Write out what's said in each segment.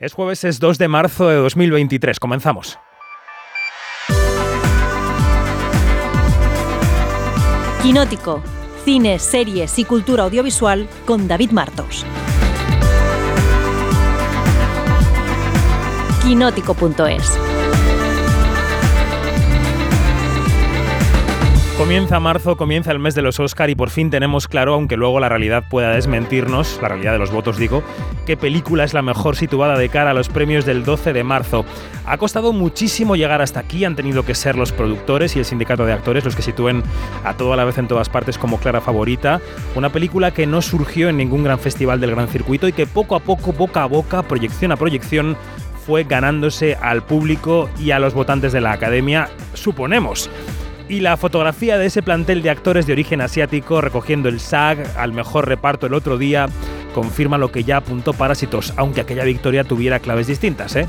Es jueves, es 2 de marzo de 2023. Comenzamos. Quinótico. Cine, series y cultura audiovisual con David Martos. Quinótico.es Comienza marzo, comienza el mes de los Oscar y por fin tenemos claro, aunque luego la realidad pueda desmentirnos, la realidad de los votos digo, qué película es la mejor situada de cara a los premios del 12 de marzo. Ha costado muchísimo llegar hasta aquí, han tenido que ser los productores y el sindicato de actores los que sitúen a todo a la vez en todas partes como clara favorita. Una película que no surgió en ningún gran festival del gran circuito y que poco a poco, boca a boca, proyección a proyección, fue ganándose al público y a los votantes de la academia, suponemos y la fotografía de ese plantel de actores de origen asiático recogiendo el SAG al mejor reparto el otro día confirma lo que ya apuntó Parásitos, aunque aquella victoria tuviera claves distintas. ¿eh?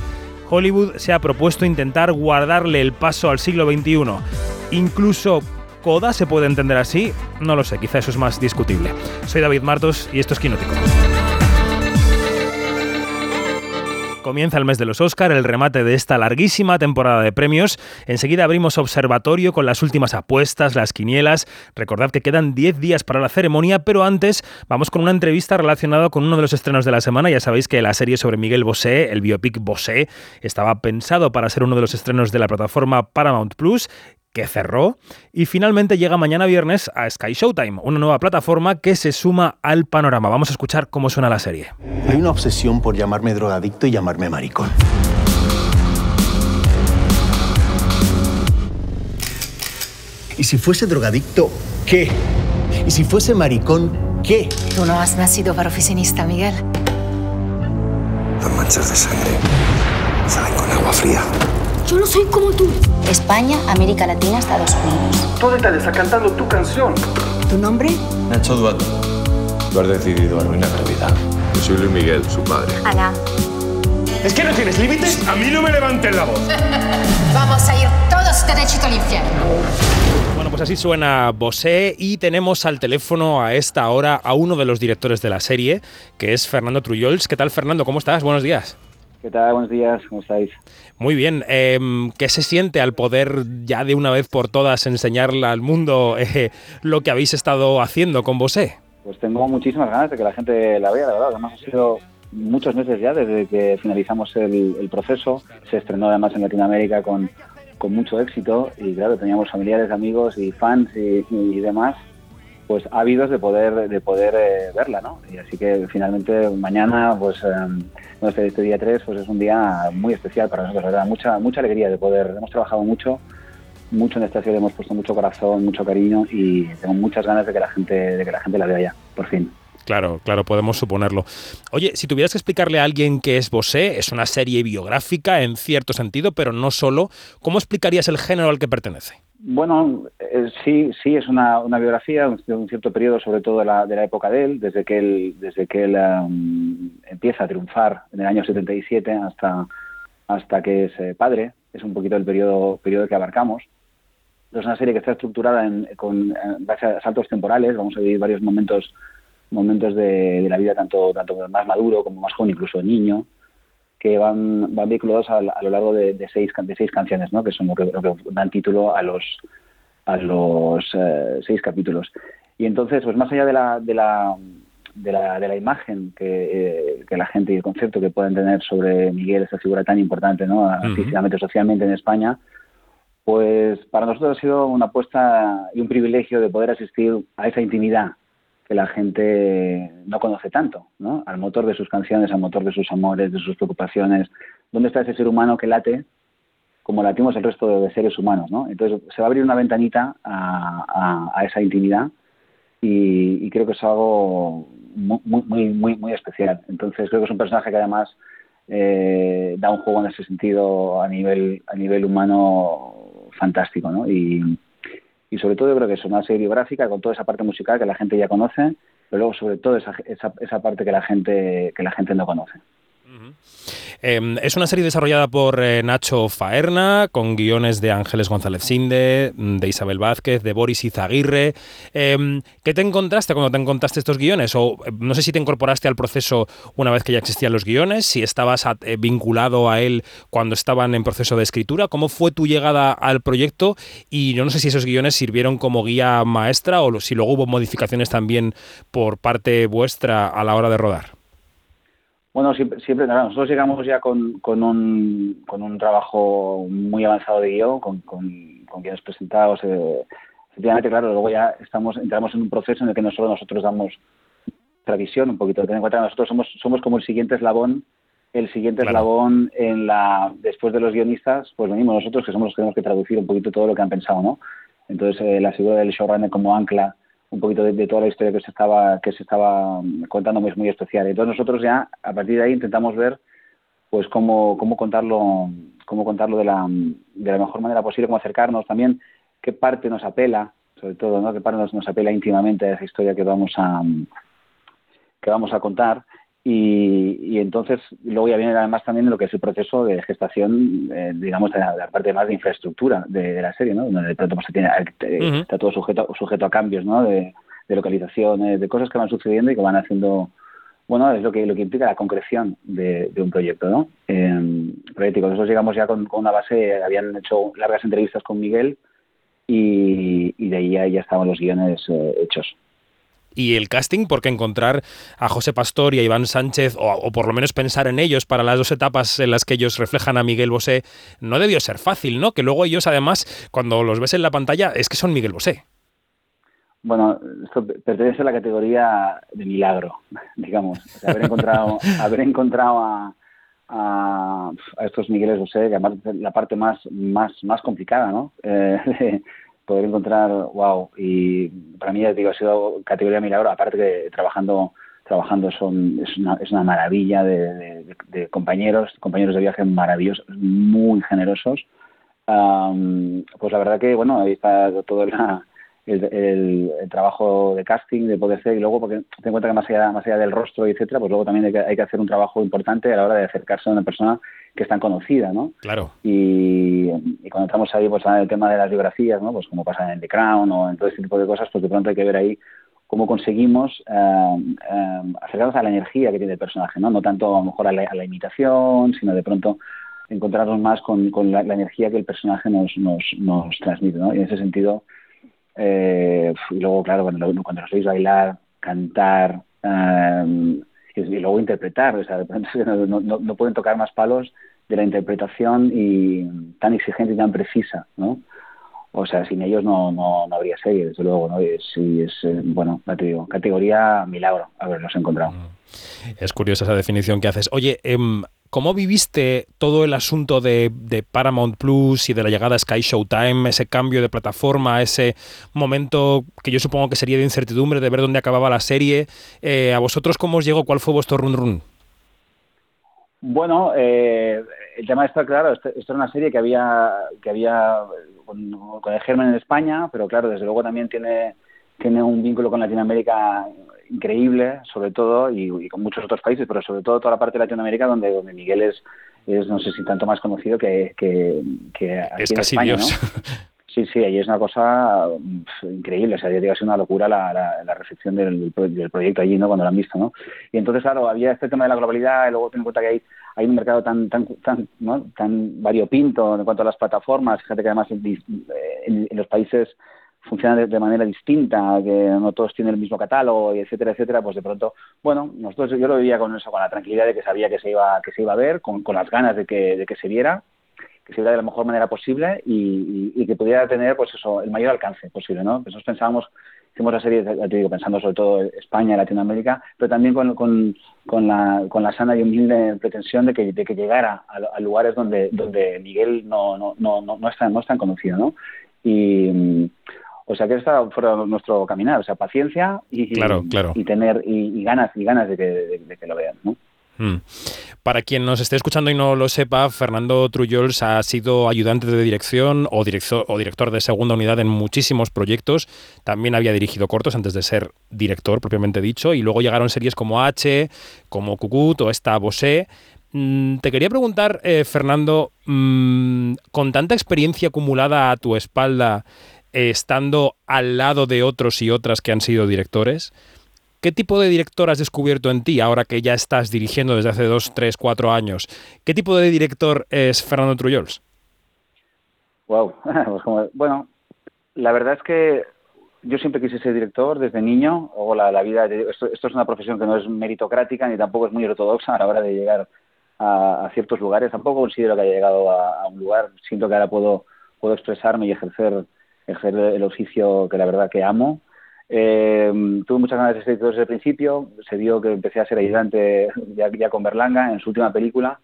Hollywood se ha propuesto intentar guardarle el paso al siglo XXI. Incluso Coda se puede entender así, no lo sé, quizá eso es más discutible. Soy David Martos y esto es Quinótico. Comienza el mes de los Oscar, el remate de esta larguísima temporada de premios. Enseguida abrimos observatorio con las últimas apuestas, las quinielas. Recordad que quedan 10 días para la ceremonia, pero antes vamos con una entrevista relacionada con uno de los estrenos de la semana. Ya sabéis que la serie sobre Miguel Bosé, el biopic Bosé, estaba pensado para ser uno de los estrenos de la plataforma Paramount Plus que cerró y finalmente llega mañana viernes a Sky Showtime, una nueva plataforma que se suma al panorama. Vamos a escuchar cómo suena la serie. Hay una obsesión por llamarme drogadicto y llamarme maricón. Y si fuese drogadicto, ¿qué? Y si fuese maricón, ¿qué? Tú no has nacido para oficinista, Miguel. Las manchas de sangre salen con agua fría. Yo no soy como tú. España, América Latina, Estados Unidos. Tú está cantando tu canción. ¿Tu nombre? Nacho Duato. Tú has decidido arruinar mi vida. Yo soy Luis Miguel, su padre. Ana. ¿Es que no tienes límites? A mí no me levanten la voz. Vamos a ir todos derechito al infierno. Bueno, pues así suena Bosé y tenemos al teléfono a esta hora a uno de los directores de la serie, que es Fernando Trullols. ¿Qué tal, Fernando? ¿Cómo estás? Buenos días. ¿Qué tal? Buenos días, ¿cómo estáis? Muy bien. Eh, ¿Qué se siente al poder ya de una vez por todas enseñarle al mundo eh, lo que habéis estado haciendo con Bosé? Pues tengo muchísimas ganas de que la gente la vea, la verdad. Además, ha sido muchos meses ya desde que finalizamos el, proceso. Se estrenó además en Latinoamérica con, con, mucho éxito y claro, teníamos familiares, amigos y fans y demás pues ávidos de poder de poder eh, verla, ¿no? Y así que finalmente mañana, pues eh, este, día 3, pues es un día muy especial para nosotros, ¿verdad? Mucha, mucha alegría de poder, hemos trabajado mucho, mucho en esta serie, hemos puesto mucho corazón, mucho cariño y tengo muchas ganas de que la gente, de que la gente la vea ya, por fin. Claro, claro, podemos suponerlo. Oye, si tuvieras que explicarle a alguien qué es Bosé, es una serie biográfica en cierto sentido, pero no solo, ¿cómo explicarías el género al que pertenece? Bueno, eh, sí, sí, es una, una biografía de un cierto periodo, sobre todo de la, de la época de él, desde que él, desde que él um, empieza a triunfar en el año 77 hasta, hasta que es eh, padre. Es un poquito el periodo, periodo que abarcamos. Es una serie que está estructurada con en a saltos temporales. Vamos a vivir varios momentos, momentos de, de la vida, tanto, tanto más maduro como más joven, incluso niño que van, van vinculados a, a lo largo de, de, seis, de seis canciones, ¿no? que son lo que, lo que dan título a los, a los eh, seis capítulos. Y entonces, pues más allá de la, de la, de la, de la imagen que, eh, que, la gente y el concepto que pueden tener sobre Miguel, esta figura tan importante, ¿no? uh -huh. socialmente en España, pues para nosotros ha sido una apuesta y un privilegio de poder asistir a esa intimidad que la gente no conoce tanto, ¿no? Al motor de sus canciones, al motor de sus amores, de sus preocupaciones. ¿Dónde está ese ser humano que late como latimos el resto de, seres humanos, ¿no? Entonces se va a abrir una ventanita a, a, a esa intimidad y, y, creo que es algo muy, muy, muy, muy especial. Entonces creo que es un personaje que además eh, da un juego en ese sentido a nivel, a nivel humano fantástico, ¿no? Y, y sobre todo yo creo que es una serie biográfica con toda esa parte musical que la gente ya conoce, pero luego sobre todo esa, esa, esa parte que la gente que la gente no conoce. Em, es una serie desarrollada por eh, Nacho Faerna, con guiones de Ángeles González Sinde, de Isabel Vázquez, de Boris Izaguirre. Em, ¿Qué te encontraste cuando te encontraste estos guiones? O eh, no sé si te incorporaste al proceso una vez que ya existían los guiones, si estabas eh, vinculado a él cuando estaban en proceso de escritura. ¿Cómo fue tu llegada al proyecto? Y no sé si esos guiones sirvieron como guía maestra o si luego hubo modificaciones también por parte vuestra a la hora de rodar. Bueno, siempre, siempre nosotros llegamos ya con, con, un, con un trabajo muy avanzado de guion, con, con, con guiones presentados. Eh, efectivamente, claro, luego ya estamos entramos en un proceso en el que no solo nosotros damos tradición, un poquito. Ten en cuenta que nosotros somos, somos como el siguiente eslabón, el siguiente eslabón en la después de los guionistas, pues venimos nosotros que somos los que tenemos que traducir un poquito todo lo que han pensado, ¿no? Entonces, eh, la figura del showrunner como ancla un poquito de, toda la historia que se estaba que se estaba contando muy, muy especial. Entonces nosotros ya a partir de ahí intentamos ver pues cómo, cómo contarlo cómo contarlo de la, de la mejor manera posible, cómo acercarnos también, qué parte nos apela, sobre todo, ¿no? qué parte nos, nos apela íntimamente a esa historia que vamos a que vamos a contar y, entonces luego ya viene además también lo que es el proceso de gestación, eh, digamos, de la, parte más de infraestructura de, la serie, ¿no? Donde de pronto pues, tiene, eh, está todo sujeto, sujeto a cambios, ¿no? De, localizaciones, de cosas que van sucediendo y que van haciendo, bueno, es lo que lo que implica la concreción de, un proyecto, ¿no? Eh, proyecto. Nosotros llegamos ya con, una base, habían hecho largas entrevistas con Miguel y, de ahí ya, ya estaban los guiones eh, hechos y el casting, porque encontrar a José Pastor y a Iván Sánchez, o, por lo menos pensar en ellos para las dos etapas en las que ellos reflejan a Miguel Bosé, no debió ser fácil, ¿no? Que luego ellos, además, cuando los ves en la pantalla, es que son Miguel Bosé. Bueno, esto pertenece a la categoría de milagro, digamos. haber encontrado, haber encontrado a, a, estos Migueles Bosé, que además es la parte más, más, más complicada, ¿no? Eh, poder encontrar, wow, y para mí, digo, ha sido categoría milagro, aparte que trabajando trabajando son es una, es una maravilla de, compañeros, compañeros de viaje maravillosos, muy generosos. pues la verdad que, bueno, ahí está todo el, el, trabajo de casting, de poder ser, y luego, porque ten en cuenta que más allá, más allá del rostro, etcétera, pues luego también hay que, hay que hacer un trabajo importante a la hora de acercarse a una persona que es tan conocida, ¿no? Claro. Y, cuando entramos ahí, pues en el tema de las biografías, ¿no? Pues como pasa en The Crown o en todo este tipo de cosas, pues de pronto hay que ver ahí cómo conseguimos eh, eh, acercarnos a la energía que tiene el personaje, ¿no? No tanto a lo mejor a la, imitación, sino de pronto encontrarnos más con, con la, energía que el personaje nos, nos, nos transmite, ¿no? Y en ese sentido, eh, y luego, claro, cuando, cuando nos veis bailar, cantar, y, luego interpretar, o sea, no, no, no, pueden tocar más palos de la interpretación y tan exigente y tan precisa, ¿no? O sea, sin ellos no, no, no habría serie, desde luego, ¿no? Es, es, eh, bueno, te digo, categoría milagro haberlos encontrado. Mm. Es curiosa esa definición que haces. Oye, em, ¿cómo viviste todo el asunto de, Paramount Plus y de la llegada a Sky Showtime, ese cambio de plataforma, ese momento que yo supongo que sería de incertidumbre de ver dónde acababa la serie? Eh, ¿A vosotros cómo os llegó? ¿Cuál fue vuestro run run? Bueno, eh, el tema está claro, esto, esto, era una serie que había, que había con, el germen en España, pero claro, desde luego también tiene, tiene un vínculo con Latinoamérica increíble, sobre todo, y, con muchos otros países, pero sobre todo toda la parte de Latinoamérica donde, donde Miguel es, es no sé si tanto más conocido que, que, aquí es casi Dios. Sí, sí, ahí es una cosa increíble, o sea, yo digo, es una locura la, la, recepción del, del, proyecto allí, ¿no? Cuando lo han visto, ¿no? Y entonces, claro, había este tema de la globalidad, y luego ten en cuenta que hay, hay un mercado tan tan tan, ¿no? tan variopinto en cuanto a las plataformas, fíjate que además en, los países funcionan de, manera distinta, que no todos tienen el mismo catálogo, y etcétera, etcétera, pues de pronto, bueno, nosotros yo lo vivía con eso, con la tranquilidad de que sabía que se iba, que se iba a ver, con, con las ganas de que, de que se viera, que se viera de la mejor manera posible y, que pudiera tener pues eso el mayor alcance posible no nosotros pensábamos hicimos la serie te digo pensando sobre todo España Latinoamérica pero también con, con, con, la, con la sana y humilde pretensión de que, de que llegara a, lugares donde donde Miguel no no no no, no es tan no es tan conocido no y o sea que esta fue nuestro caminar o sea paciencia y, claro, claro. y tener y, ganas y ganas de que, de que lo vean ¿no? Mm. Para quien nos esté escuchando y no lo sepa, Fernando Trullols ha sido ayudante de dirección o director, o director de segunda unidad en muchísimos proyectos. También había dirigido cortos antes de ser director propiamente dicho. Y luego llegaron series como H, como Cucut o esta Bosé. Mm, te quería preguntar, eh, Fernando, mm, con tanta experiencia acumulada a tu espalda, eh, estando al lado de otros y otras que han sido directores, ¿qué tipo de director has descubierto en ti ahora que ya estás dirigiendo desde hace dos, tres, cuatro años? ¿Qué tipo de director es Fernando Trullols? Wow, pues bueno, la verdad es que yo siempre quise ser director desde niño, o la, vida, esto, esto, es una profesión que no es meritocrática ni tampoco es muy ortodoxa a la hora de llegar a, ciertos lugares. Tampoco considero que haya llegado a, un lugar. Siento que ahora puedo, puedo expresarme y ejercer, ejercer el oficio que la verdad que amo. Eh, tuve muchas ganas de ser director desde el principio. Se vio que empecé a ser ayudante ya, ya con Berlanga en su última película.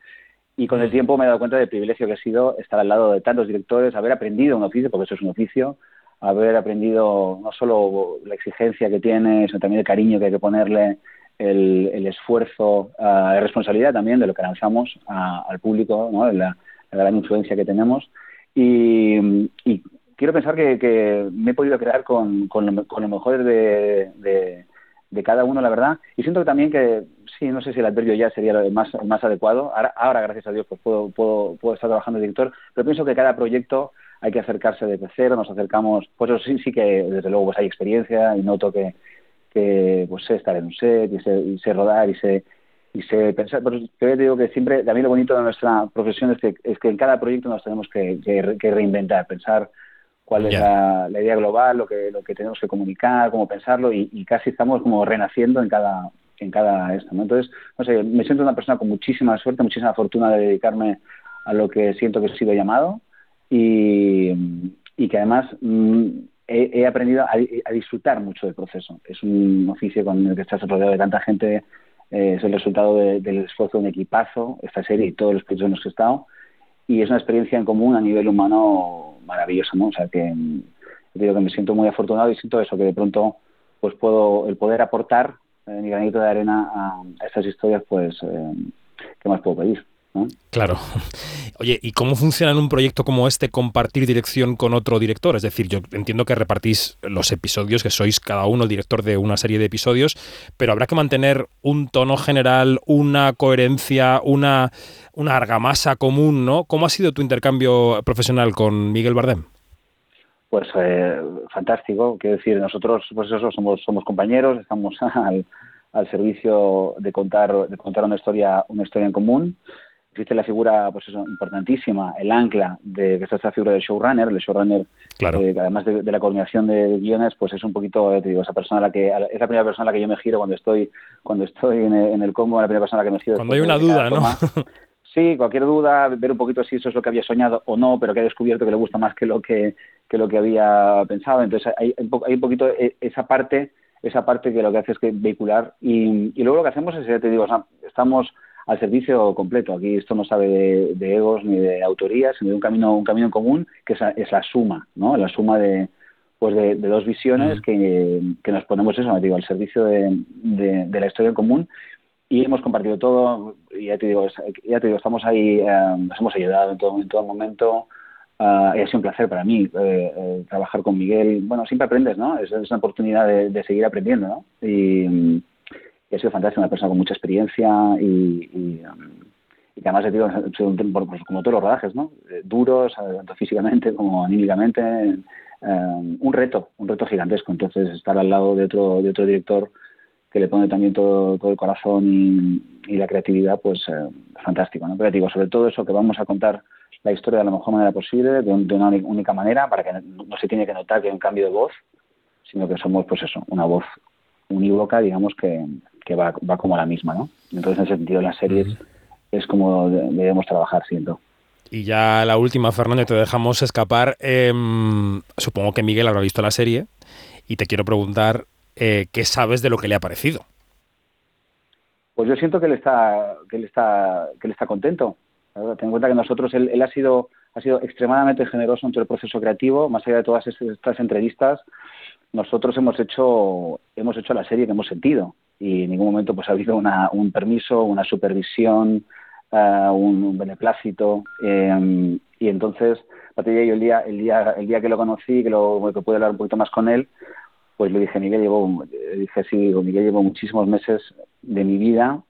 Y con el tiempo me he dado cuenta del privilegio que ha sido estar al lado de tantos directores, haber aprendido un oficio, porque eso es un oficio, haber aprendido no solo la exigencia que tiene, sino también el cariño que hay que ponerle el, esfuerzo, la responsabilidad también de lo que lanzamos al público, ¿no? la, gran influencia que tenemos. Y, quiero pensar que, me he podido crear con, con, lo, mejor de, de, cada uno, la verdad. Y siento también que, sí, no sé si el adverbio ya sería lo más, más adecuado. Ahora, ahora, gracias a Dios, pues puedo, puedo, estar trabajando de director, pero pienso que cada proyecto hay que acercarse de cero, nos acercamos, pues eso sí, sí que desde luego pues hay experiencia y noto que, que pues sé estar en un set y sé, sé rodar y sé y sé pensar pero te digo que siempre mí lo bonito de nuestra profesión es que, es que en cada proyecto nos tenemos que, que, reinventar pensar cuál es la, idea global lo que lo que tenemos que comunicar cómo pensarlo y, casi estamos como renaciendo en cada en cada esto ¿no? entonces no sé me siento una persona con muchísima suerte muchísima fortuna de dedicarme a lo que siento que he sido llamado y, y que además mm, he, aprendido a, disfrutar mucho del proceso. Es un oficio con el que estás rodeado de tanta gente, eh, es el resultado del esfuerzo de un equipazo, esta serie y todos los proyectos en los que he estado, y es una experiencia en común a nivel humano maravillosa, ¿no? O sea que digo que me siento muy afortunado y siento eso, que de pronto pues puedo, el poder aportar eh, mi granito de arena a, estas historias, pues, eh, ¿qué más puedo pedir? Claro. Oye, ¿y cómo funciona en un proyecto como este compartir dirección con otro director? Es decir, yo entiendo que repartís los episodios, que sois cada uno el director de una serie de episodios, pero habrá que mantener un tono general, una coherencia, una, una argamasa común, ¿no? ¿Cómo ha sido tu intercambio profesional con Miguel Bardem? Pues eh, fantástico, quiero decir, nosotros pues eso somos somos compañeros, estamos al, al servicio de contar de contar una historia una historia en común existe la figura pues eso, importantísima, el ancla de que está esta figura del showrunner, el showrunner, claro. Eh, además de, la coordinación de guiones, pues es un poquito, te digo, esa persona la que es la primera persona a la que yo me giro cuando estoy cuando estoy en el, en el combo, la primera persona a la que me giro. Cuando hay una duda, ¿no? Sí, cualquier duda, ver un poquito si eso es lo que había soñado o no, pero que ha descubierto que le gusta más que lo que, que lo que había pensado. Entonces hay, hay un poquito e, esa parte, esa parte que lo que hace es que vehicular y, y luego lo que hacemos es, ya te digo, estamos al servicio completo. Aquí esto no sabe de, egos ni de autorías, sino de un camino, un camino común que es, la suma, ¿no? La suma de, pues de, dos visiones que, nos ponemos eso, digo, al servicio de, la historia en común y hemos compartido todo y ya te digo, ya te digo estamos ahí, eh, nos hemos ayudado en todo, en todo momento uh, y ha sido un placer para mí eh, eh, trabajar con Miguel. Bueno, siempre aprendes, ¿no? Es, una oportunidad de, seguir aprendiendo, ¿no? Y, y ha sido fantástico, una persona con mucha experiencia y, y, um, y que además he tenido como todos los rodajes, ¿no? Eh, duros, eh, tanto físicamente como anímicamente, um, un reto, un reto gigantesco. Entonces, estar al lado de otro, de otro director que le pone también todo, todo el corazón y, la creatividad, pues eh, fantástico, ¿no? Pero digo, sobre todo eso, que vamos a contar la historia de la mejor manera posible, de, de una única manera, para que no se tiene que notar que hay un cambio de voz, sino que somos, pues eso, una voz unívoca, digamos, que, que va, va como la misma, ¿no? Entonces, en ese sentido, las series es como debemos trabajar, siento. Y ya la última, Fernando, te dejamos escapar. Em, supongo que Miguel habrá visto la serie y te quiero preguntar eh, qué sabes de lo que le ha parecido. Pues yo siento que él está, que él está, que él está contento. Ten en cuenta que nosotros, él, él, ha sido, ha sido extremadamente generoso en todo el proceso creativo, más allá de todas estas entrevistas. Nosotros hemos hecho, hemos hecho la serie que hemos sentido y en ningún momento pues ha habido una, un permiso, una supervisión, uh, un, beneplácito eh, y entonces a partir de ahí el día el día el día que lo conocí que lo que pude hablar un poquito más con él pues le dije Miguel llevo dije sí Miguel llevo muchísimos meses de mi vida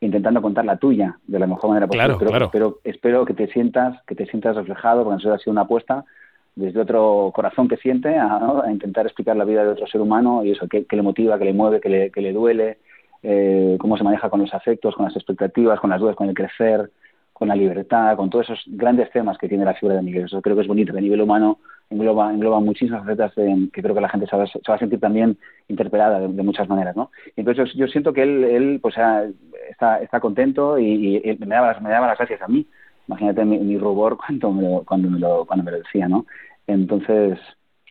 intentando contar la tuya de la mejor manera posible. Claro, pero, claro. Espero, espero que te sientas, que te sientas reflejado, porque eso ha sido una apuesta desde otro corazón que siente a, ¿no? a intentar explicar la vida de otro ser humano y eso, qué, le motiva, qué le mueve, qué le, qué le duele, eh, cómo se maneja con los afectos, con las expectativas, con las dudas, con el crecer, con la libertad, con todos esos grandes temas que tiene la figura de Miguel. Eso creo que es bonito, que a nivel humano engloba, engloba muchísimas facetas que creo que la gente se va, a sentir también interpelada de, muchas maneras, ¿no? Entonces yo, siento que él, él pues, está, contento y, me, daba me daba las gracias a mí. Imagínate mi, mi rubor cuando me, lo, cuando, me lo, cuando me lo decía, ¿no? Entonces,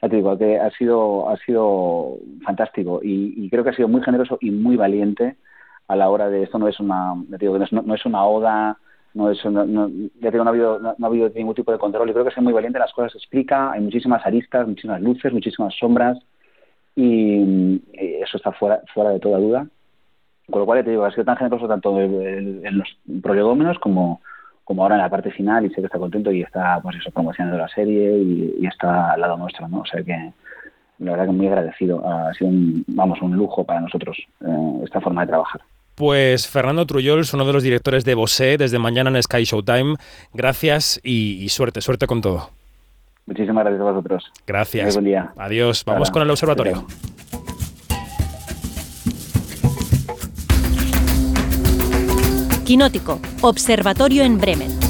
ya te digo, que ha sido, ha sido fantástico y, creo que ha sido muy generoso y muy valiente a la hora de esto no es una ya te digo, no, es, no, es una oda no es no, ya digo, no ha habido no, ha habido ningún tipo de control y creo que es muy valiente las cosas explica hay muchísimas aristas muchísimas luces muchísimas sombras y eso está fuera fuera de toda duda con lo cual ya te digo ha sido tan generoso tanto en, en los prolegómenos como como ahora en la parte final y sé que está contento y está pues eso promocionando la serie y, y está al lado nuestro no o sea que la verdad que muy agradecido ha sido un, vamos un lujo para nosotros eh, esta forma de trabajar Pues Fernando Trullols, uno de los directores de Bosé, desde mañana en Sky Showtime. Gracias y, y suerte, suerte con todo. Muchísimas gracias a vosotros. Gracias. Buen día. Adiós. Vamos Hola. con el observatorio. Quinótico, Observatorio en Bremen.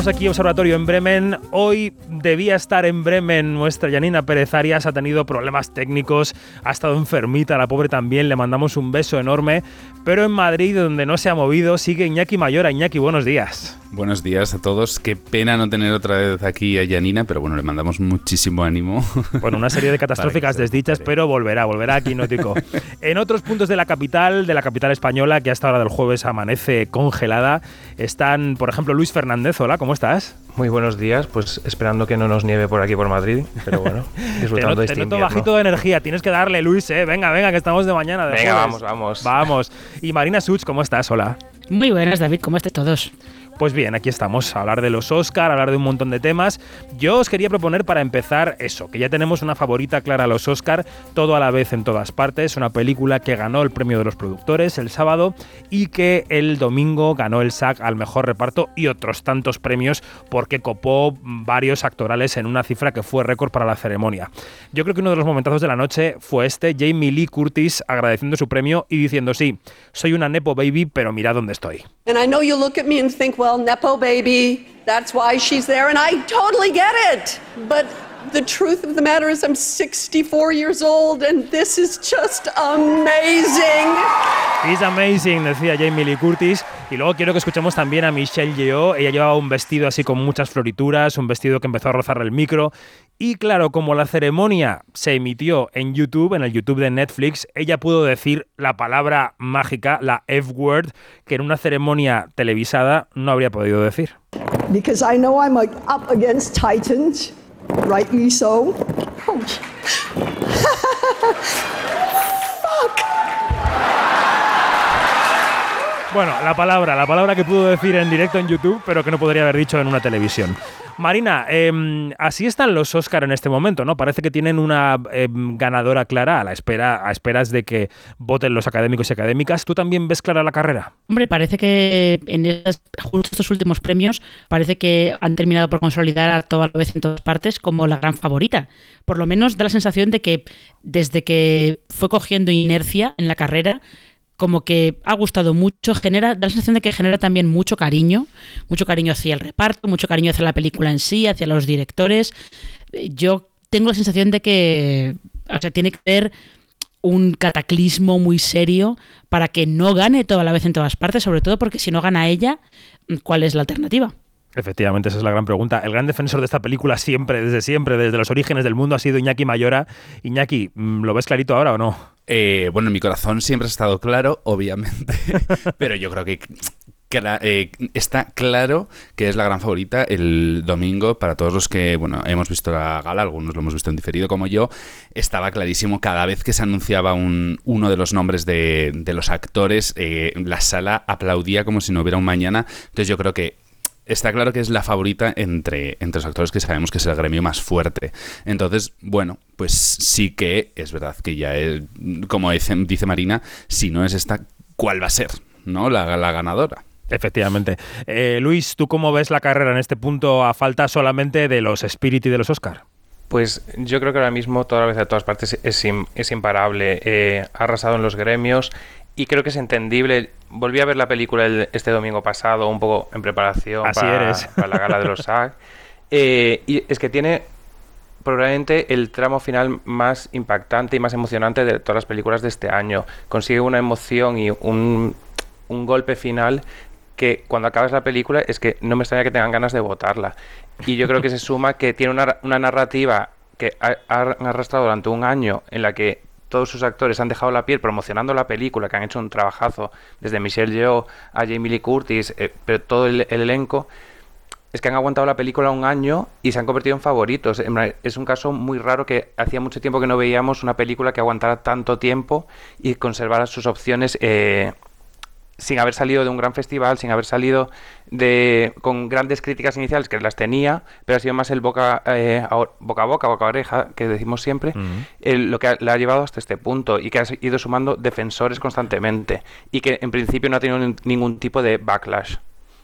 Arrancamos aquí Observatorio en Bremen. Hoy debía estar en Bremen nuestra Janina Pérez Arias. Ha tenido problemas técnicos, ha estado enfermita, la pobre también. Le mandamos un beso enorme. Pero en Madrid, donde no se ha movido, sigue Iñaki Mayora. Iñaki, buenos días. Buenos días a todos. Qué pena no tener otra vez aquí a Janina, pero bueno, le mandamos muchísimo ánimo. Bueno, una serie de catastróficas desdichas, recupere. pero volverá, volverá a Quinótico. en otros puntos de la capital, de la capital española, que hasta hora del jueves amanece congelada, están, por ejemplo, Luis Fernández. Hola, ¿cómo estás? Muy buenos días, pues esperando que no nos nieve por aquí por Madrid, pero bueno, Te, disfrutando de te este noto invierno. bajito de energía, tienes que darle, Luis, eh. Venga, venga, que estamos de mañana. de Venga, jueves. vamos, vamos. Vamos. Y Marina Such, ¿cómo estás? Hola. Muy buenas, David, ¿cómo estáis todos? Pues bien, aquí estamos a hablar de los Oscar, a hablar de un montón de temas. Yo os quería proponer para empezar eso, que ya tenemos una favorita clara a los Oscar, todo a la vez en todas partes, una película que ganó el premio de los productores el sábado y que el domingo ganó el SAG al mejor reparto y otros tantos premios porque copó varios actorales en una cifra que fue récord para la ceremonia. Yo creo que uno de los momentazos de la noche fue este, Jamie Lee Curtis agradeciendo su premio y diciendo sí, soy una Nepo Baby, pero mira dónde estoy. And I know you look at me and think, well, Nepo baby, that's why she's there, and I totally get it. But the truth of the matter is, I'm 64 years old, and this is just amazing. It's amazing, decía Jamie Lee Curtis. Y luego quiero que escuchemos también a Michelle Yeoh. Ella llevaba un vestido así con muchas florituras, un vestido que empezó a rozar el micro. Y claro, como la ceremonia se emitió en YouTube, en el YouTube de Netflix, ella pudo decir la palabra mágica, la F-word, que en una ceremonia televisada no habría podido decir. Because I know I'm up against titans, rightly so. Bueno, la palabra, la palabra que pudo decir en directo en YouTube, pero que no podría haber dicho en una televisión. Marina, em, así están los Oscar en este momento, ¿no? Parece que tienen una em, ganadora clara a la espera, a esperas de que voten los académicos y académicas. ¿Tú también ves clara la carrera? Hombre, parece que en estos, justo estos últimos premios parece que han terminado por consolidar a toda la vez en todas partes como la gran favorita. Por lo menos da la sensación de que desde que fue cogiendo inercia en la carrera, como que ha gustado mucho, genera, da la sensación de que genera también mucho cariño, mucho cariño hacia el reparto, mucho cariño hacia la película en sí, hacia los directores. Yo tengo la sensación de que o sea, tiene que haber un cataclismo muy serio para que no gane toda la vez en todas partes, sobre todo porque si no gana ella, ¿cuál es la alternativa? Efectivamente, esa es la gran pregunta. El gran defensor de esta película siempre, desde siempre, desde los orígenes del mundo, ha sido Iñaki Mayora. Iñaki, ¿lo ves clarito ahora o no? Eh, bueno, en mi corazón siempre ha estado claro, obviamente, pero yo creo que eh, está claro que es la gran favorita el domingo para todos los que, bueno, hemos visto la gala, algunos lo hemos visto en diferido como yo, estaba clarísimo cada vez que se anunciaba un, uno de los nombres de, de los actores, eh, la sala aplaudía como si no hubiera un mañana, entonces yo creo que está claro que es la favorita entre, entre los actores que sabemos que es el gremio más fuerte. Entonces, bueno, pues sí que es verdad que ya, es, como dice, dice Marina, si no es esta, ¿cuál va a ser? ¿No? La, la ganadora. Efectivamente. Eh, Luis, ¿tú cómo ves la carrera en este punto a falta solamente de los Spirit y de los Oscar? Pues yo creo que ahora mismo toda vez de todas partes es, es imparable. Eh, ha arrasado en los gremios y creo que es entendible. Volví a ver la película este domingo pasado, un poco en preparación para, la gala de los SAG. Eh, y es que tiene probablemente el tramo final más impactante y más emocionante de todas las películas de este año. Consigue una emoción y un, un golpe final que cuando acabas la película es que no me extraña que tengan ganas de votarla. Y yo creo que se suma que tiene una, una narrativa que ha, han arrastrado durante un año en la que todos sus actores han dejado la piel promocionando la película, que han hecho un trabajazo, desde Michelle Yeoh a Jamie Lee Curtis, eh, pero todo el, elenco, es que han aguantado la película un año y se han convertido en favoritos. Es un caso muy raro que hacía mucho tiempo que no veíamos una película que aguantara tanto tiempo y conservara sus opciones eh, sin haber salido de un gran festival, sin haber salido de con grandes críticas iniciales que las tenía, pero ha sido más el boca, eh, a, boca a boca, boca a oreja, que decimos siempre, lo que le ha llevado hasta este punto y que ha ido sumando defensores constantemente y que en principio no ha tenido ningún tipo de backlash.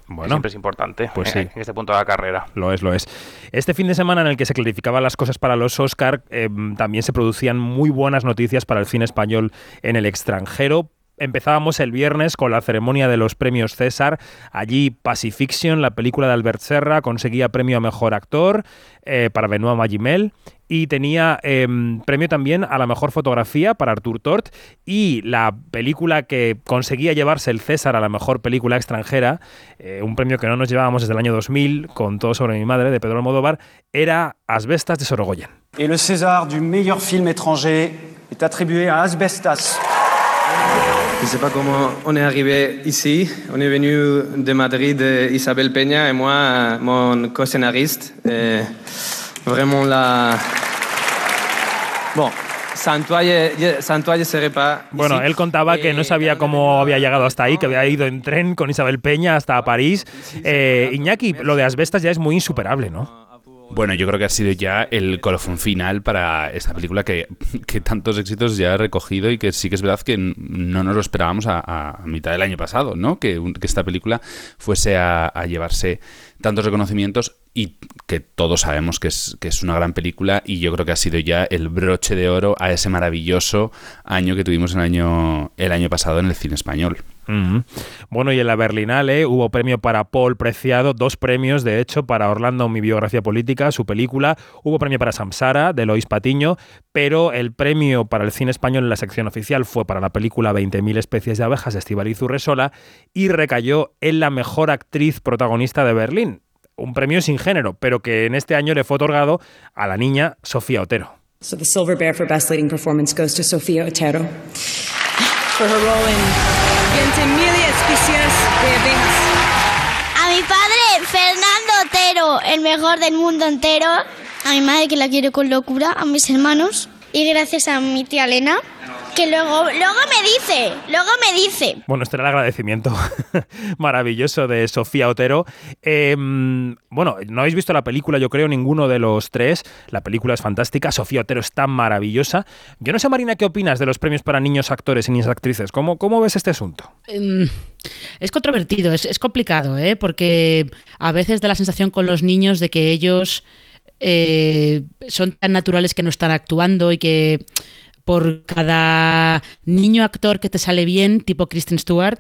Bueno, siempre es importante pues en, este punto de la carrera. Lo es, lo es. Este fin de semana en el que se clarificaban las cosas para los Oscar, eh, también se producían muy buenas noticias para el cine español en el extranjero Empezábamos el viernes con la ceremonia de los premios César. Allí Pacifiction, la película de Albert Serra, conseguía premio a mejor actor eh, para Benoît Magimel y tenía em, premio también a la mejor fotografía para Artur Tort y la película que conseguía llevarse el César a la mejor película extranjera, eh, un premio que no nos llevábamos desde el año 2000 con Todo sobre mi madre de Pedro Almodóvar, era Asbestas de Sorogoyen. Y el César du meilleur film étranger est attribué a Asbestas. Je ne sais pas comment on est arrivé ici. On est venu de Madrid, Isabel Peña et moi, mon co-scénariste. Vraiment la. Bon, Bueno, él contaba que no sabía cómo había llegado hasta ahí, que había ido en tren con Isabel Peña hasta París. Eh, Iñaki, lo de Asbestas ya es muy insuperable, ¿no? Bueno, yo creo que ha sido ya el colofón final para esta película que, tantos éxitos ya ha recogido y que sí que es verdad que no nos lo esperábamos a, mitad del año pasado, ¿no? Que, esta película fuese a, llevarse tantos reconocimientos y que todos sabemos que es, que es una gran película y yo creo que ha sido ya el broche de oro a ese maravilloso año que tuvimos el año, el año pasado en el cine español. Bueno, y en la Berlinale hubo premio para Paul Preciado, dos premios, de hecho, para Orlando, mi biografía política, su película. Hubo premio para Samsara, de Lois Patiño, pero el premio para el cine español en la sección oficial fue para la película 20.000 especies de abejas de Estivaliz Urresola y recayó en la mejor actriz protagonista de Berlín. Un premio sin género, pero que en este año le fue otorgado a la niña Sofía Otero. So the Silver Bear for Best Leading Performance goes to Sofía Otero for her role in a mi padre, Fernando Otero, el mejor del mundo entero. A mi madre, que la quiero con locura. A mis hermanos. Y gracias a mi tía Elena, que luego, luego me dice, luego me dice. Bueno, este era el agradecimiento maravilloso de Sofía Otero. Em, bueno, no habéis visto la película, yo creo, ninguno de los tres. La película es fantástica, Sofía Otero está maravillosa. Yo no sé, Marina, ¿qué opinas de los premios para niños actores y niñas actrices? ¿Cómo, cómo ves este asunto? Em, es controvertido, es, es complicado, ¿eh? porque a veces da la sensación con los niños de que ellos... Eh, son tan naturales que no están actuando y que por cada niño actor que te sale bien, tipo Kristen Stewart,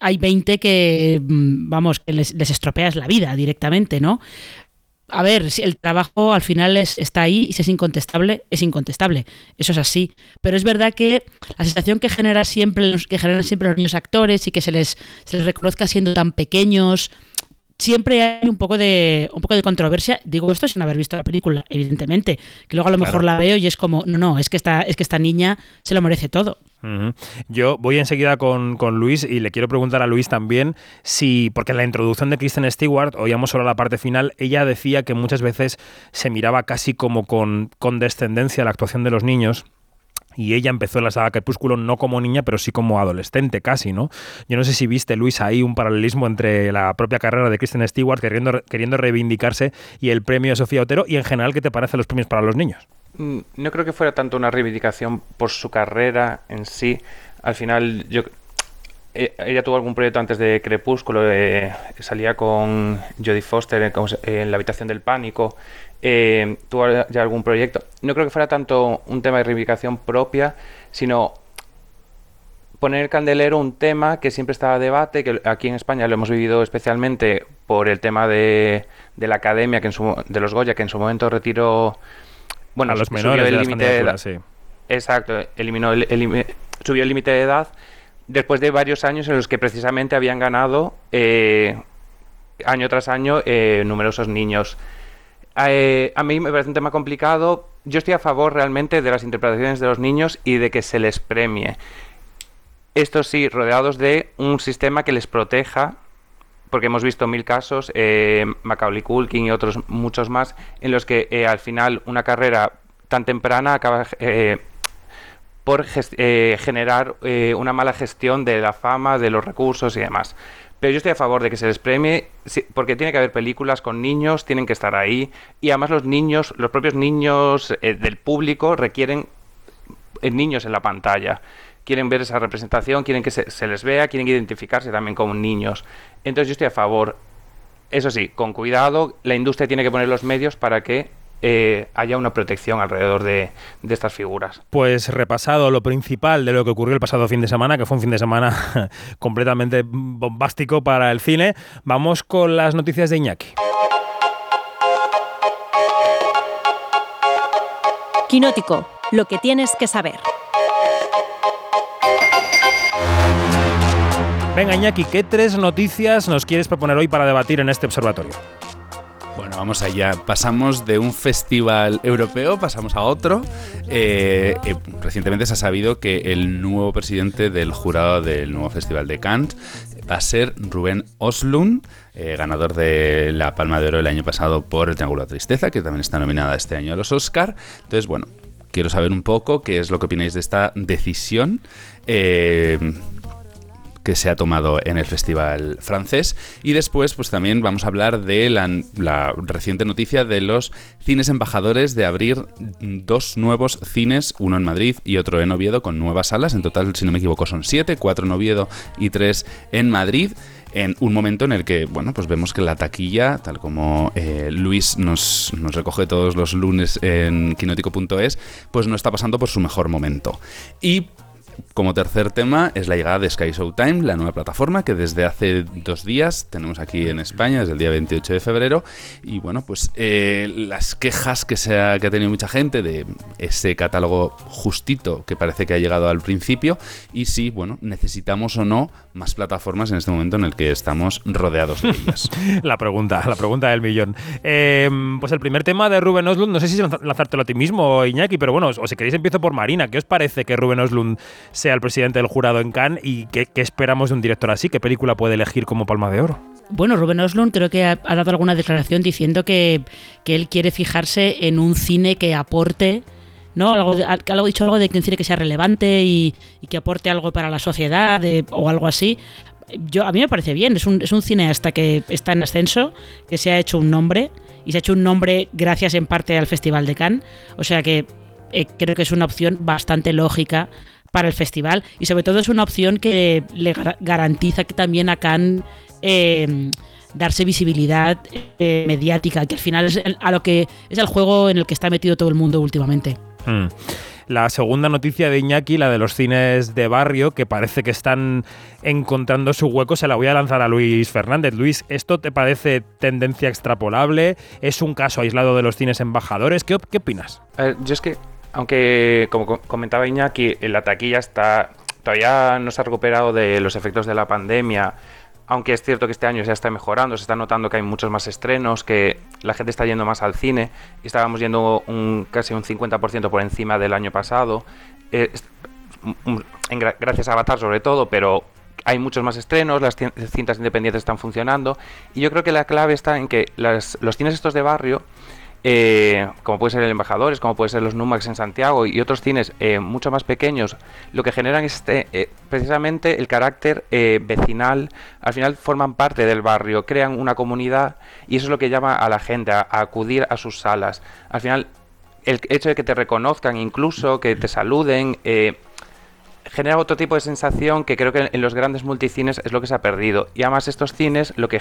hay 20 que, mm, vamos, que les, estropeas la vida directamente, ¿no? A ver, si el trabajo al final está ahí y si es incontestable, es incontestable. Eso es así. Pero es verdad que la sensación que genera siempre, que generan siempre los niños actores y que se les, se les reconozca siendo tan pequeños, siempre hay un poco de un poco de controversia. Digo esto sin haber visto la película, evidentemente. Que luego a lo mejor la veo y es como, no, no, es que esta, es que esta niña se lo merece todo. Yo voy enseguida con, con, Luis y le quiero preguntar a Luis también si, porque en la introducción de Kristen Stewart, oíamos solo la parte final, ella decía que muchas veces se miraba casi como con, con descendencia la actuación de los niños y ella empezó la saga Crepúsculo no como niña, pero sí como adolescente casi, ¿no? Yo no sé si viste, Luis, ahí un paralelismo entre la propia carrera de Kristen Stewart queriendo, queriendo reivindicarse y el premio de Sofía Otero y en general, ¿qué te parecen los premios para los niños? Mm, no creo que fuera tanto una reivindicación por su carrera en sí. Al final, yo eh, ella tuvo algún proyecto antes de Crepúsculo, eh, salía con Jodie Foster en, en, La habitación del pánico, eh, tuvo ya algún proyecto. No creo que fuera tanto un tema de reivindicación propia, sino poner el candelero un tema que siempre estaba a debate, que aquí en España lo hemos vivido especialmente por el tema de, de la academia, que en su, de los Goya, que en su momento retiró... Bueno, a los menores el límite de edad. Sí. Exacto, eliminó el, el, subió el límite de edad después de varios años en los que precisamente habían ganado eh, año tras año eh, numerosos niños. Eh, a mí me parece un tema complicado. Yo estoy a favor realmente de las interpretaciones de los niños y de que se les premie. Esto sí, rodeados de un sistema que les proteja, porque hemos visto mil casos, eh, Macaulay Culkin y otros muchos más, en los que eh, al final una carrera tan temprana acaba eh, por generar una mala gestión de la fama, de los recursos y demás. Pero yo estoy a favor de que se les premie, porque tiene que haber películas con niños, tienen que estar ahí, y además los niños, los propios niños eh, del público requieren eh, niños en la pantalla. Quieren ver esa representación, quieren que se, se les vea, quieren identificarse también como niños. Entonces yo estoy a favor. Eso sí, con cuidado, la industria tiene que poner los medios para que eh, haya una protección alrededor de, de, estas figuras. Pues repasado lo principal de lo que ocurrió el pasado fin de semana, que fue un fin de semana completamente bombástico para el cine, vamos con las noticias de Iñaki. Quinótico, lo que tienes que saber. Venga, Iñaki, ¿qué tres noticias nos quieres proponer hoy para debatir en este observatorio? Bueno, vamos allá. Pasamos de un festival europeo, pasamos a otro. Eh, eh, recientemente se ha sabido que el nuevo presidente del jurado del nuevo festival de Cannes va a ser Rubén Oslund, eh, ganador de la Palma de Oro el año pasado por El Triángulo de Tristeza, que también está nominada este año a los Oscar. Entonces, bueno, quiero saber un poco qué es lo que opináis de esta decisión. Eh, que se ha tomado en el festival francés. Y después pues también vamos a hablar de la, reciente noticia de los cines embajadores de abrir dos nuevos cines, uno en Madrid y otro en Oviedo con nuevas salas, en total si no me equivoco son siete, cuatro en Oviedo y tres en Madrid. En un momento en el que, bueno, pues vemos que la taquilla, tal como eh, Luis nos, nos, recoge todos los lunes en quinótico.es, pues no está pasando por su mejor momento. Y como tercer tema es la llegada de Sky Showtime, la nueva plataforma que desde hace dos días tenemos aquí en España, desde el día 28 de febrero. Y bueno, pues eh, las quejas que, se ha, que ha tenido mucha gente de ese catálogo justito que parece que ha llegado al principio. Y si, bueno, necesitamos o no más plataformas en este momento en el que estamos rodeados de ellas. la pregunta, la pregunta del millón. Eh, pues el primer tema de Rubén Oslund, no sé si lanzártelo a ti mismo, Iñaki, pero bueno, o si queréis empiezo por Marina. ¿Qué os parece que Rubén Oslund sea el presidente del jurado en Cannes y qué, esperamos de un director así, qué película puede elegir como Palma de Oro. Bueno, Rubén Oslund creo que ha, dado alguna declaración diciendo que, que, él quiere fijarse en un cine que aporte, ¿no? Algo, algo dicho algo de que un cine que sea relevante y, que aporte algo para la sociedad o algo así. Yo, a mí me parece bien, es un, es un cineasta que está en ascenso, que se ha hecho un nombre y se ha hecho un nombre gracias en parte al Festival de Cannes, o sea que eh, creo que es una opción bastante lógica para el festival y sobre todo es una opción que le garantiza que también a Cannes eh, darse visibilidad eh, mediática, que al final es el, a lo que es el juego en el que está metido todo el mundo últimamente. Hmm. La segunda noticia de Iñaki, la de los cines de barrio, que parece que están encontrando su hueco, se la voy a lanzar a Luis Fernández. Luis, ¿esto te parece tendencia extrapolable? ¿Es un caso aislado de los cines embajadores? ¿Qué, qué opinas? Eh, yo es que aunque como comentaba Iñaki, la taquilla está todavía no se ha recuperado de los efectos de la pandemia, aunque es cierto que este año ya está mejorando, se está notando que hay muchos más estrenos, que la gente está yendo más al cine, estábamos yendo un, casi un 50% por encima del año pasado, eh, en, gracias a Avatar sobre todo, pero hay muchos más estrenos, las cintas independientes están funcionando, y yo creo que la clave está en que las, los cines estos de barrio eh, como puede ser el Embajadores, como puede ser los Numax en Santiago y otros cines eh, mucho más pequeños, lo que generan es este, precisamente el carácter vecinal. Al final forman parte del barrio, crean una comunidad y eso es lo que llama a la gente a, a acudir a sus salas. Al final, el hecho de que te reconozcan, incluso que te saluden, genera otro tipo de sensación que creo que en los grandes multicines es lo que se ha perdido. Y además estos cines lo que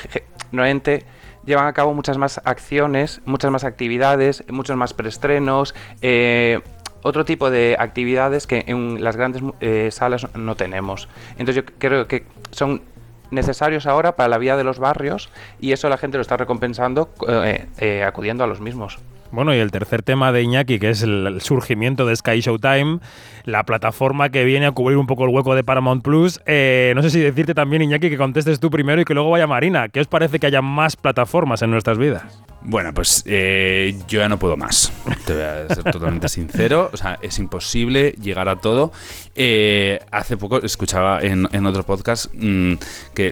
normalmente llevan a cabo muchas más acciones, muchas más actividades, muchos más preestrenos, eh, otro tipo de actividades que en las grandes eh, salas no tenemos. Entonces yo creo que son necesarios ahora para la vida de los barrios y eso la gente lo está recompensando eh, acudiendo a los mismos. Bueno, y el tercer tema de Iñaki, que es el surgimiento de Sky Showtime, la plataforma que viene a cubrir un poco el hueco de Paramount Plus. Eh, no sé si decirte también, Iñaki, que contestes tú primero y que luego vaya Marina. ¿Qué os parece que haya más plataformas en nuestras vidas? Bueno, pues eh, yo ya no puedo más. Te voy a ser totalmente sincero. O sea, es imposible llegar a todo. Eh, hace poco escuchaba en, otro podcast mm, que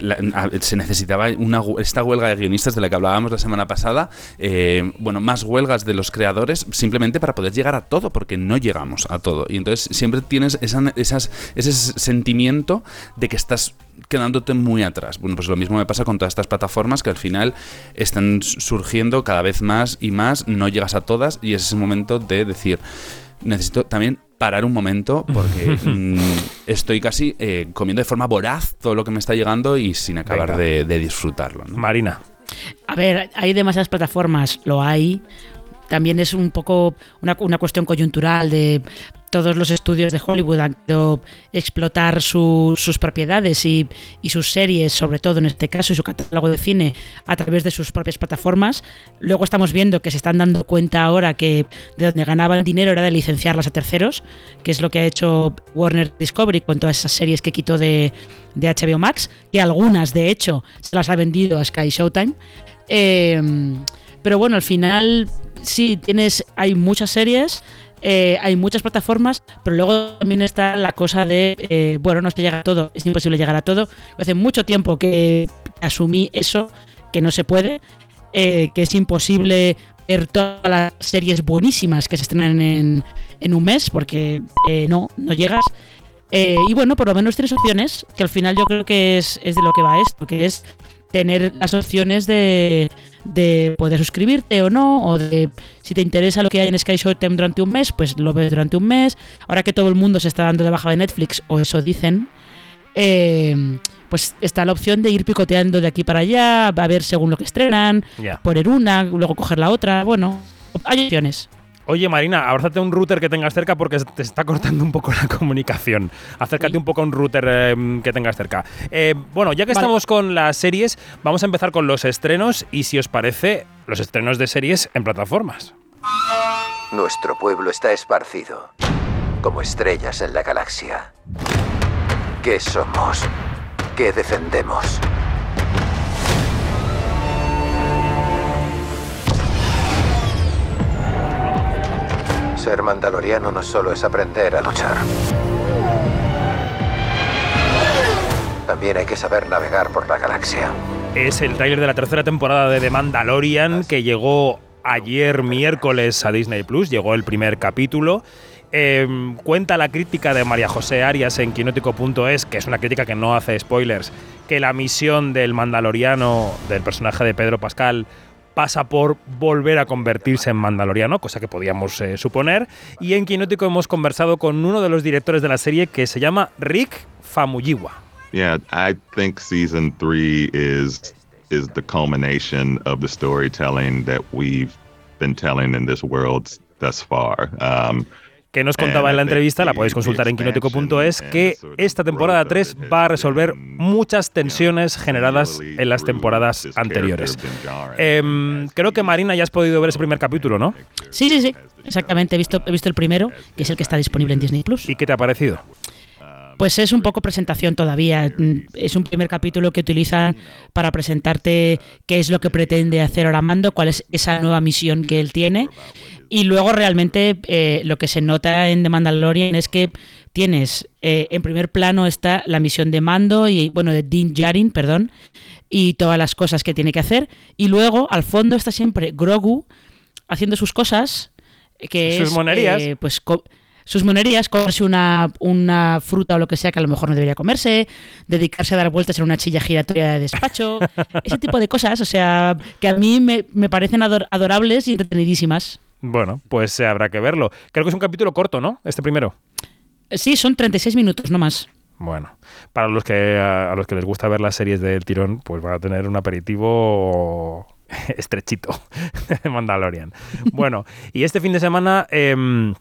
se necesitaba una, esta huelga de guionistas de la que hablábamos la semana pasada. Eh, bueno, más huelgas de los creadores simplemente para poder llegar a todo, porque no llegamos a todo. Y entonces siempre tienes esas, ese sentimiento de que estás quedándote muy atrás. Bueno, pues lo mismo me pasa con todas estas plataformas que al final están surgiendo cada vez más y más, no llegas a todas y es ese momento de decir, necesito también parar un momento porque mm, estoy casi eh, comiendo de forma voraz todo lo que me está llegando y sin acabar de, disfrutarlo. Marina. A ver, hay demasiadas plataformas, lo hay, también es un poco una, cuestión coyuntural de todos los estudios de Hollywood han querido explotar sus propiedades y, sus series, sobre todo en este caso, y su catálogo de cine a través de sus propias plataformas. Luego estamos viendo que se están dando cuenta ahora que de donde ganaban dinero era de licenciarlas a terceros, que es lo que ha hecho Warner Discovery con todas esas series que quitó de, de HBO Max, que algunas de hecho se las ha vendido a Sky Showtime. Eh, pero bueno, al final sí, tienes, hay muchas series, eh, hay muchas plataformas, pero luego también está la cosa de, eh, bueno, no se llega a todo, es imposible llegar a todo. Hace mucho tiempo que asumí eso, que no se puede, eh, que es imposible ver todas las series buenísimas que se estrenan en, en un mes, porque no, no llegas. y bueno, por lo menos tienes opciones, que al final yo creo que es, es de lo que va esto, que es tener las opciones de, de poder suscribirte o no, o de si te interesa lo que hay en Sky Showtime durante un mes, pues lo ves durante un mes. Ahora que todo el mundo se está dando de baja de Netflix, o eso dicen, eh, pues está la opción de ir picoteando de aquí para allá, a ver según lo que estrenan, poner una, luego coger la otra. Bueno, hay opciones. Oye, Marina, abrázate un router que tengas cerca porque te está cortando un poco la comunicación. Acércate un poco a un router em, que tengas cerca. Eh, bueno, ya que estamos con las series, vamos a empezar con los estrenos y si os parece, los estrenos de series en plataformas. Nuestro pueblo está esparcido, como estrellas en la galaxia. ¿Qué somos? ¿Qué defendemos? Ser mandaloriano no solo es aprender a luchar. También hay que saber navegar por la galaxia. Es el tráiler de la tercera temporada de The Mandalorian que llegó ayer miércoles a Disney Plus. Llegó el primer capítulo. Em, cuenta la crítica de María José Arias en quinótico.es, que es una crítica que no hace spoilers, que la misión del Mandaloriano, del personaje de Pedro Pascal, pasa por volver a convertirse en mandaloriano, cosa que podíamos eh, suponer. Y en Quinótico hemos conversado con uno de los directores de la serie que se llama Rick Famuyiwa. Yeah, I think season three is is the culmination of the storytelling that we've been telling in this world thus far. Um, que nos contaba en la entrevista, la podéis consultar en quinótico.es, que esta temporada 3 va a resolver muchas tensiones generadas en las temporadas anteriores. Em, creo que Marina ya has podido ver ese primer capítulo, ¿no? Sí, sí, sí, exactamente. He visto, he visto el primero, que es el que está disponible en Disney Plus. ¿Y qué te ha parecido? Pues es un poco presentación todavía. Es un primer capítulo que utilizan para presentarte qué es lo que pretende hacer ahora Mando, cuál es esa nueva misión que él tiene. Y luego realmente eh, lo que se nota en The Mandalorian es que tienes, eh, en primer plano está la misión de Mando y, bueno, de Dean Jarin, perdón, y todas las cosas que tiene que hacer. Y luego al fondo está siempre Grogu haciendo sus cosas, que Sus es, monerías. eh, pues sus monerías, comerse una, una fruta o lo que sea que a lo mejor no debería comerse, dedicarse a dar vueltas en una chilla giratoria de despacho, ese tipo de cosas, o sea, que a mí me, me parecen ador- adorables y entretenidísimas. Bueno, pues eh, habrá que verlo. Creo que es un capítulo corto, ¿no? Este primero. Sí, son 36 minutos, no más. Bueno, para los que a, a los que les gusta ver las series del tirón, pues van a tener un aperitivo estrechito de Mandalorian. Bueno, y este fin de semana em,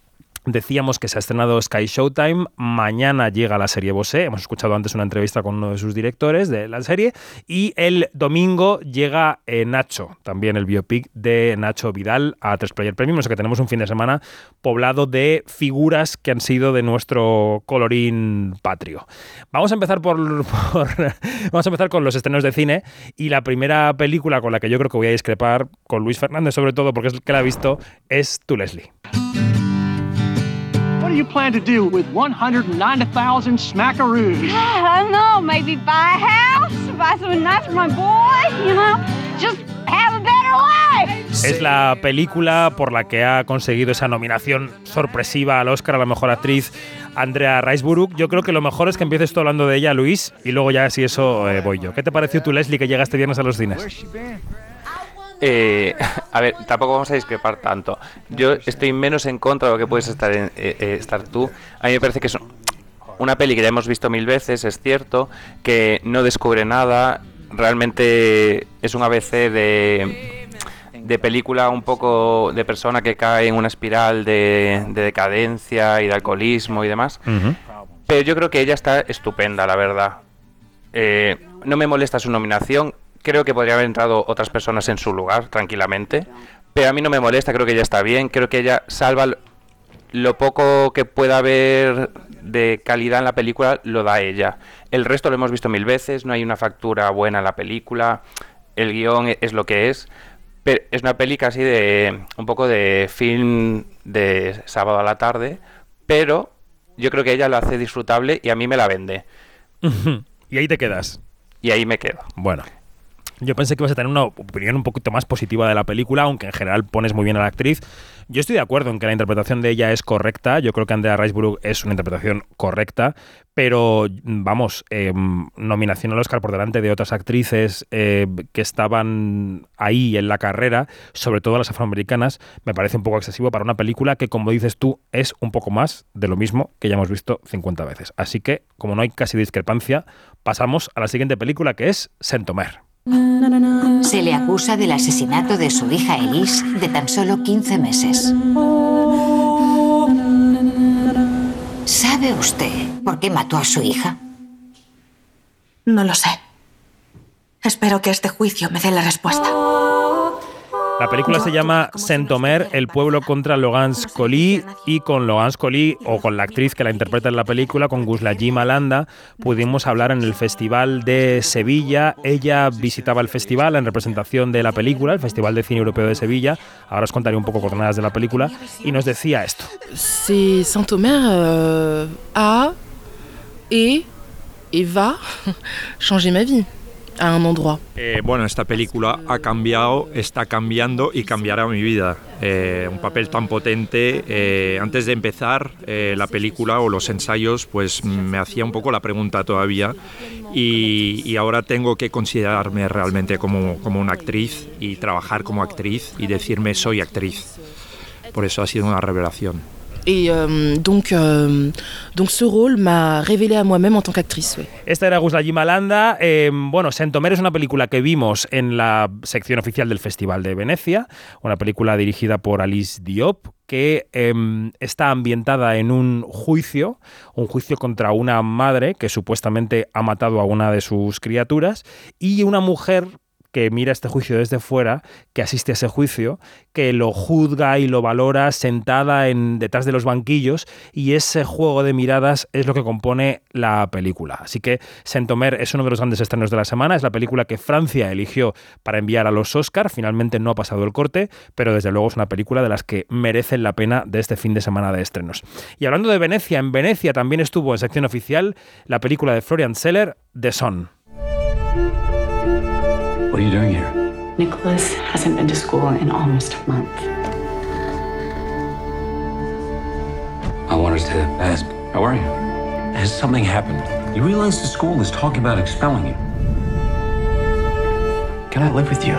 decíamos que se ha estrenado Sky Showtime. Mañana llega la serie Bosé. Hemos escuchado antes una entrevista con uno de sus directores de la serie. Y el domingo llega eh, Nacho, también el biopic de Nacho Vidal a 3 Player Premium. O sea que tenemos un fin de semana poblado de figuras que han sido de nuestro colorín patrio. Vamos a empezar por, vamos a empezar con los estrenos de cine y la primera película con la que yo creo que voy a discrepar con Luis Fernández sobre todo porque es el que la ha visto es Tu Leslie. What do you plan to do with 190,000 smackaroos? I don't know, maybe buy a house, buy something nice for my boy, you know, just have a better life. Es la película por la que ha conseguido esa nominación sorpresiva al Oscar a la mejor actriz Andrea Riseborough. Yo creo que lo mejor es que empieces tú hablando de ella, Luis, y luego ya si eso eh, voy yo. ¿Qué te pareció tu Leslie que llega este viernes a los cines? Eh, a ver, tampoco vamos a discrepar tanto. Yo estoy menos en contra de lo que puedes estar, en- eh, eh, estar tú. A mí me parece que es una peli que ya hemos visto mil veces, es cierto, que no descubre nada. Realmente es un ABC de, de película un poco de persona que cae en una espiral de, de decadencia y de alcoholismo y demás. Pero yo creo que ella está estupenda, la verdad. Eh, no me molesta su nominación. Creo que podría haber entrado otras personas en su lugar, tranquilamente. Pero a mí no me molesta, creo que ella está bien. Creo que ella salva lo- poco que pueda haber de calidad en la película, lo da ella. El resto lo hemos visto mil veces, no hay una factura buena en la película. El guion e- es lo que es. Pero es una peli casi de un poco de film de sábado a la tarde. Pero yo creo que ella lo hace disfrutable y a mí me la vende. y ahí te quedas. Y ahí me quedo. Bueno. Yo pensé que ibas a tener una opinión un poquito más positiva de la película, aunque en general pones muy bien a la actriz. Yo estoy de acuerdo en que la interpretación de ella es correcta. Yo creo que Andrea Riseborough es una interpretación correcta, pero vamos, eh, nominación al Oscar por delante de otras actrices eh, que estaban ahí en la carrera, sobre todo las afroamericanas, me parece un poco excesivo para una película que, como dices tú, es un poco más de lo mismo que ya hemos visto 50 veces. Así que, como no hay casi discrepancia, pasamos a la siguiente película que es Saint-Omer. Se le acusa del asesinato de su hija Elise de tan solo 15 meses. ¿Sabe usted por qué mató a su hija? No lo sé. Espero que este juicio me dé la respuesta. La película se llama Saint-Omer, el pueblo contra Logan Scully y con Logan Scully o con la actriz que la interpreta en la película, con Guslaji Malanda, pudimos hablar en el Festival de Sevilla. Ella visitaba el festival en representación de la película, el Festival de Cine Europeo de Sevilla. Ahora os contaré un poco coordenadas de la película y nos decía esto. C'est Saint-Omer euh, a et, et va changer ma vie à un endroit. Eh, bueno, esta película ha cambiado, está cambiando y cambiará mi vida. Eh, un papel tan potente. eh, antes de empezar eh, la película o los ensayos, pues me hacía un poco la pregunta todavía y, y ahora tengo que considerarme realmente como, como una actriz y trabajar como actriz y decirme soy actriz. Por eso ha sido una revelación. Et euh, donc, euh, donc ce rôle m'a révélé à moi-même en tant qu'actrice. Esta era Guslaji Malanda. Eh, bueno, Saint-Omer es una película que vimos en la sección oficial del Festival de Venecia, una película dirigida por Alice Diop que em, está ambientada en un juicio, un juicio contra una madre que supuestamente ha matado a una de sus criaturas y una mujer que mira este juicio desde fuera, que asiste a ese juicio, que lo juzga y lo valora sentada en, detrás de los banquillos y ese juego de miradas es lo que compone la película. Así que Saint-Omer es uno de los grandes estrenos de la semana, es la película que Francia eligió para enviar a los Oscar, finalmente no ha pasado el corte, pero desde luego es una película de las que merecen la pena de este fin de semana de estrenos. Y hablando de Venecia, en Venecia también estuvo en sección oficial la película de Florian Seller, The Son. What are you doing here? Nicholas hasn't been to school in almost a month. I wanted to ask, how are you? Has something happened? You realize the school is talking about expelling you. Can I live with you?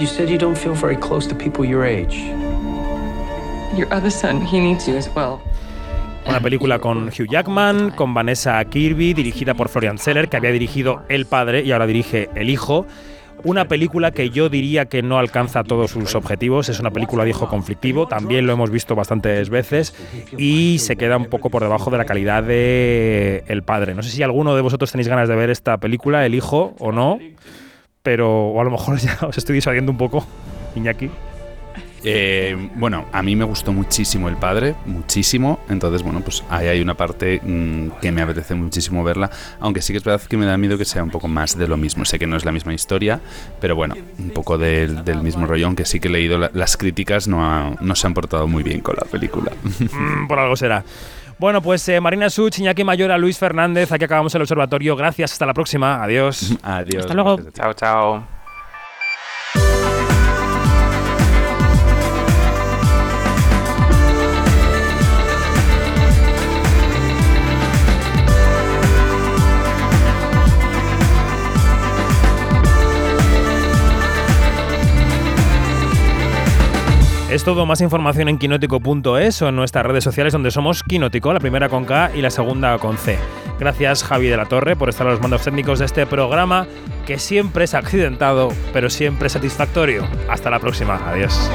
You said you don't feel very close to people your age. Your other son, he needs you as well. Una película con Hugh Jackman, con Vanessa Kirby, dirigida por Florian Zeller, que había dirigido El Padre y ahora dirige El Hijo. Una película que yo diría que no alcanza todos sus objetivos. Es una película de hijo conflictivo, también lo hemos visto bastantes veces y se queda un poco por debajo de la calidad de El Padre. No sé si alguno de vosotros tenéis ganas de ver esta película, El Hijo, o no, pero o a lo mejor ya os estoy disuadiendo un poco, Iñaki. Eh, bueno, a mí me gustó muchísimo El Padre, muchísimo. Entonces, bueno, pues ahí hay una parte mm, que me apetece muchísimo verla. Aunque sí que es verdad que me da miedo que sea un poco más de lo mismo. Sé que no es la misma historia, pero bueno, un poco del, del mismo rollo. Aunque sí que he leído la- las críticas, no, ha- no se han portado muy bien con la película. Mm, por algo será. Bueno, pues eh, Marina Such, Iñaki Mayora, Luis Fernández, aquí acabamos el observatorio. Gracias, hasta la próxima. Adiós. Adiós. Hasta luego. Chao, chao. Todo, más información en quinótico.es o en nuestras redes sociales donde somos Quinótico, la primera con K y la segunda con C. Gracias Javi de la Torre por estar a los mandos técnicos de este programa que siempre es accidentado pero siempre satisfactorio. Hasta la próxima, adiós.